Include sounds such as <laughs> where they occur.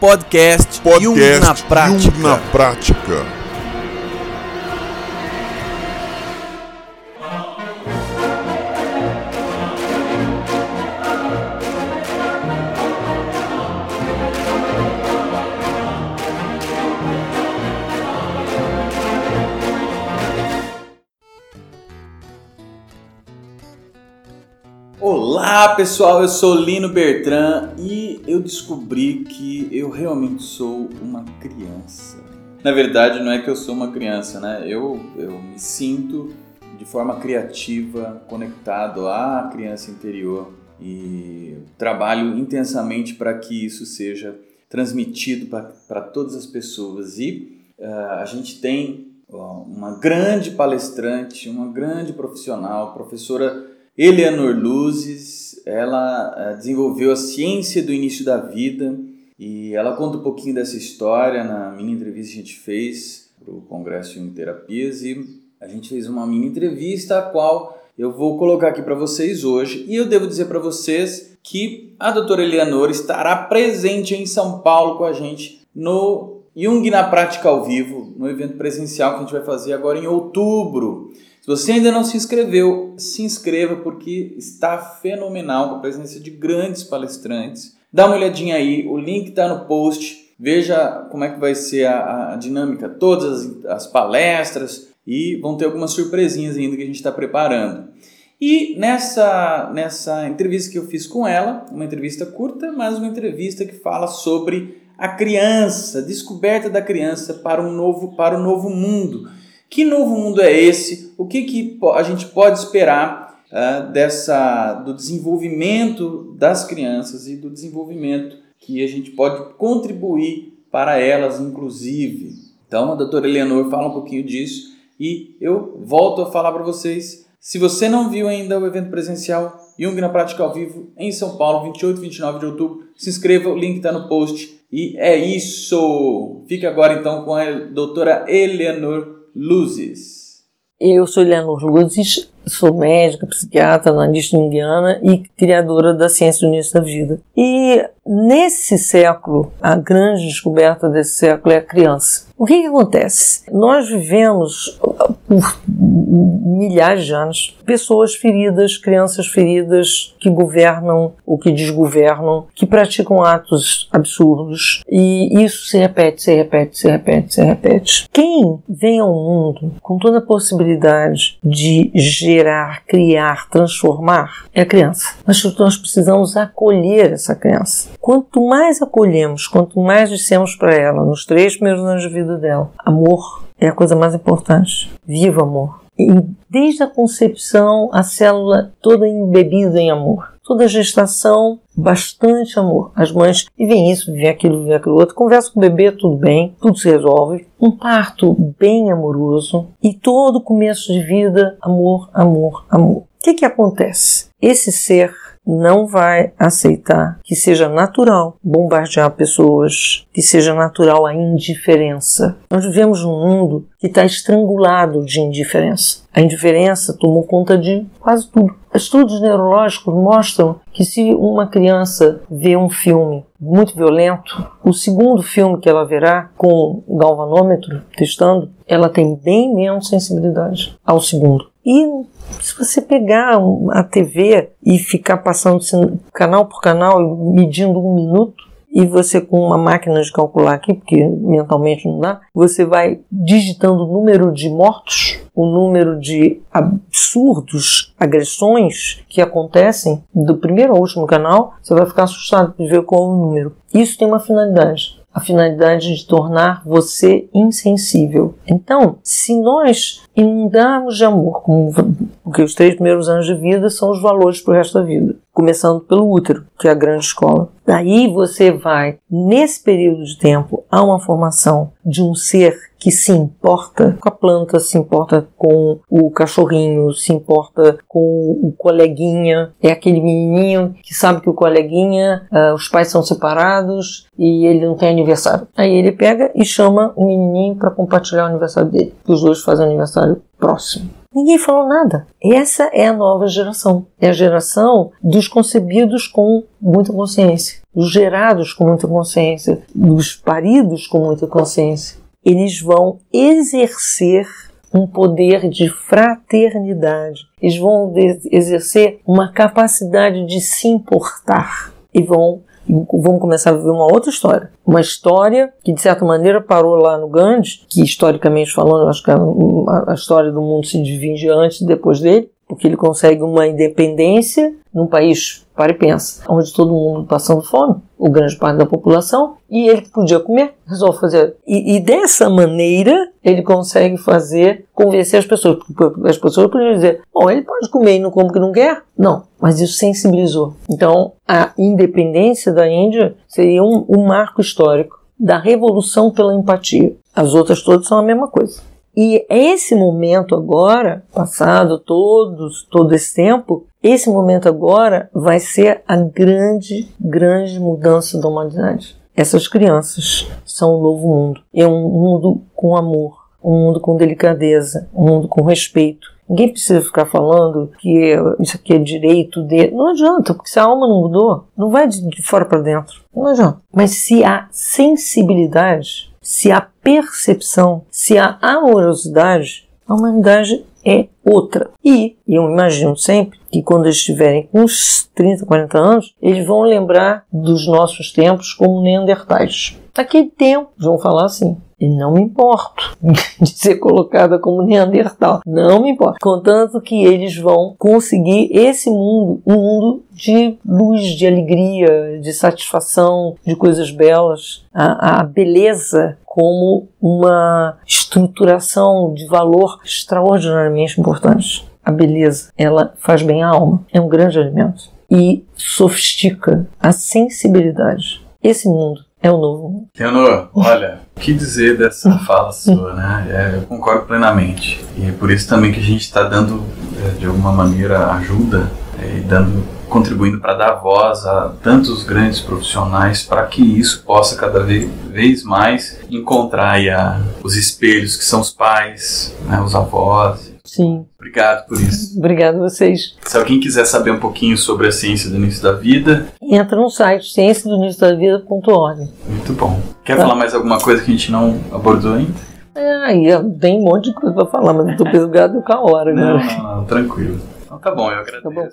Podcast, Podcast Jung na prática. Jung na prática. Olá pessoal, eu sou Lino Bertrand e eu descobri que eu realmente sou uma criança. Na verdade, não é que eu sou uma criança, né? Eu, eu me sinto de forma criativa conectado à criança interior e trabalho intensamente para que isso seja transmitido para todas as pessoas. E uh, a gente tem uma grande palestrante, uma grande profissional, professora Eleanor Luzes, ela eh, desenvolveu a ciência do início da vida e ela conta um pouquinho dessa história na mini entrevista que a gente fez para o Congresso em Terapias e a gente fez uma mini entrevista a qual eu vou colocar aqui para vocês hoje e eu devo dizer para vocês que a doutora Eleanor estará presente em São Paulo com a gente no Jung na Prática ao Vivo, no evento presencial que a gente vai fazer agora em outubro. Se você ainda não se inscreveu, se inscreva porque está fenomenal com a presença de grandes palestrantes. Dá uma olhadinha aí, o link está no post. Veja como é que vai ser a, a dinâmica, todas as, as, palestras e vão ter algumas surpresinhas ainda que a gente está preparando. E nessa, nessa entrevista que eu fiz com ela, uma entrevista curta, mas uma entrevista que fala sobre a criança, descoberta da criança para um novo, para um novo mundo. Que novo mundo é esse? O que, que a gente pode esperar uh, dessa, do desenvolvimento das crianças e do desenvolvimento que a gente pode contribuir para elas, inclusive? Então, a doutora Eleanor fala um pouquinho disso e eu volto a falar para vocês. Se você não viu ainda o evento presencial Jung na Prática ao Vivo em São Paulo, 28 e 29 de outubro, se inscreva, o link está no post. E é isso! Fique agora então com a doutora Eleanor Luzes. Eu sou Eleanor Luzes, sou médica, psiquiatra, analista junguiana e criadora da ciência do início da vida. E nesse século, a grande descoberta desse século é a criança. O que, que acontece? Nós vivemos por milhares de anos pessoas feridas, crianças feridas que governam ou que desgovernam, que praticam atos absurdos e isso se repete, se repete, se repete, se repete. Quem vem ao mundo com toda a possibilidade de gerar, criar, transformar é a criança. Mas nós precisamos acolher essa criança. Quanto mais acolhemos, quanto mais dissemos para ela nos três primeiros anos de vida dela, amor é a coisa mais importante. Viva amor. E desde a concepção, a célula toda embebida em amor. Toda gestação, bastante amor. As mães vivem isso, vivem aquilo, vivem aquilo outro. Conversa com o bebê, tudo bem, tudo se resolve. Um parto bem amoroso e todo começo de vida, amor, amor, amor. O que, que acontece? Esse ser não vai aceitar que seja natural bombardear pessoas, que seja natural a indiferença. Nós vivemos num mundo que está estrangulado de indiferença. A indiferença tomou conta de quase tudo. Estudos neurológicos mostram que se uma criança vê um filme muito violento, o segundo filme que ela verá com o galvanômetro testando, ela tem bem menos sensibilidade ao segundo. E se você pegar a TV e ficar passando canal por canal medindo um minuto, e você com uma máquina de calcular aqui, porque mentalmente não dá, você vai digitando o número de mortos, o número de absurdos agressões que acontecem do primeiro ao último canal, você vai ficar assustado de ver qual é o número. Isso tem uma finalidade a finalidade de tornar você insensível. Então, se nós inundarmos de amor, como, porque os três primeiros anos de vida são os valores para o resto da vida, começando pelo útero, que é a grande escola. Daí você vai, nesse período de tempo, a uma formação de um ser que se importa com a planta, se importa com o cachorrinho, se importa com o coleguinha. É aquele menininho que sabe que o coleguinha, uh, os pais são separados e ele não tem aniversário. Aí ele pega e chama o menininho para compartilhar o aniversário dele. Os dois fazem aniversário próximo. Ninguém falou nada. Essa é a nova geração. É a geração dos concebidos com muita consciência, dos gerados com muita consciência, dos paridos com muita consciência. Eles vão exercer um poder de fraternidade. Eles vão exercer uma capacidade de se importar e vão vamos começar a viver uma outra história. Uma história que, de certa maneira, parou lá no Gandhi, que, historicamente falando, acho que a, a história do mundo se divide antes e depois dele, porque ele consegue uma independência num país, para e pensa, onde todo mundo passando fome, o grande parte da população, e ele podia comer, resolve fazer. E, e, dessa maneira ele consegue fazer, convencer as pessoas. As pessoas podiam dizer, bom, ele pode comer e não come que não quer. Não, mas isso sensibilizou. Então, a independência da Índia seria um, um marco histórico da revolução pela empatia. As outras todas são a mesma coisa. E esse momento agora, passado todos, todo esse tempo, esse momento agora vai ser a grande, grande mudança da humanidade. Essas crianças são um novo mundo. É um mundo com amor, um mundo com delicadeza, um mundo com respeito. Ninguém precisa ficar falando que isso aqui é direito dele. Não adianta, porque se a alma não mudou, não vai de fora para dentro. Não adianta. Mas se há sensibilidade, se há percepção, se há amorosidade, a humanidade é outra. E eu imagino sempre que quando eles estiverem com uns 30, 40 anos, eles vão lembrar dos nossos tempos como neandertais. Naquele tempo, vão falar assim, e não me importo <laughs> de ser colocada como Neandertal. Não me importo. Contanto que eles vão conseguir esse mundo, um mundo de luz, de alegria, de satisfação, de coisas belas. A, a beleza como uma estruturação de valor extraordinariamente importante. A beleza, ela faz bem à alma, é um grande alimento e sofistica a sensibilidade. Esse mundo é o novo. Leonor, olha, o que dizer dessa fala sua, né? É, eu concordo plenamente. E é por isso também que a gente está dando, é, de alguma maneira, ajuda é, e dando contribuindo para dar voz a tantos grandes profissionais para que isso possa cada vez mais encontrar a, os espelhos que são os pais, né, os avós, Sim. Obrigado por isso. Obrigado a vocês. Se alguém quiser saber um pouquinho sobre a ciência do início da vida, entra no site ciência do início da vida.org. Muito bom. Quer tá. falar mais alguma coisa que a gente não abordou ainda? É, aí tem um monte de coisa para falar, mas eu tô <laughs> pesado com a hora, não, né? Não, não, tranquilo. Então tá bom, eu agradeço. Tá bom.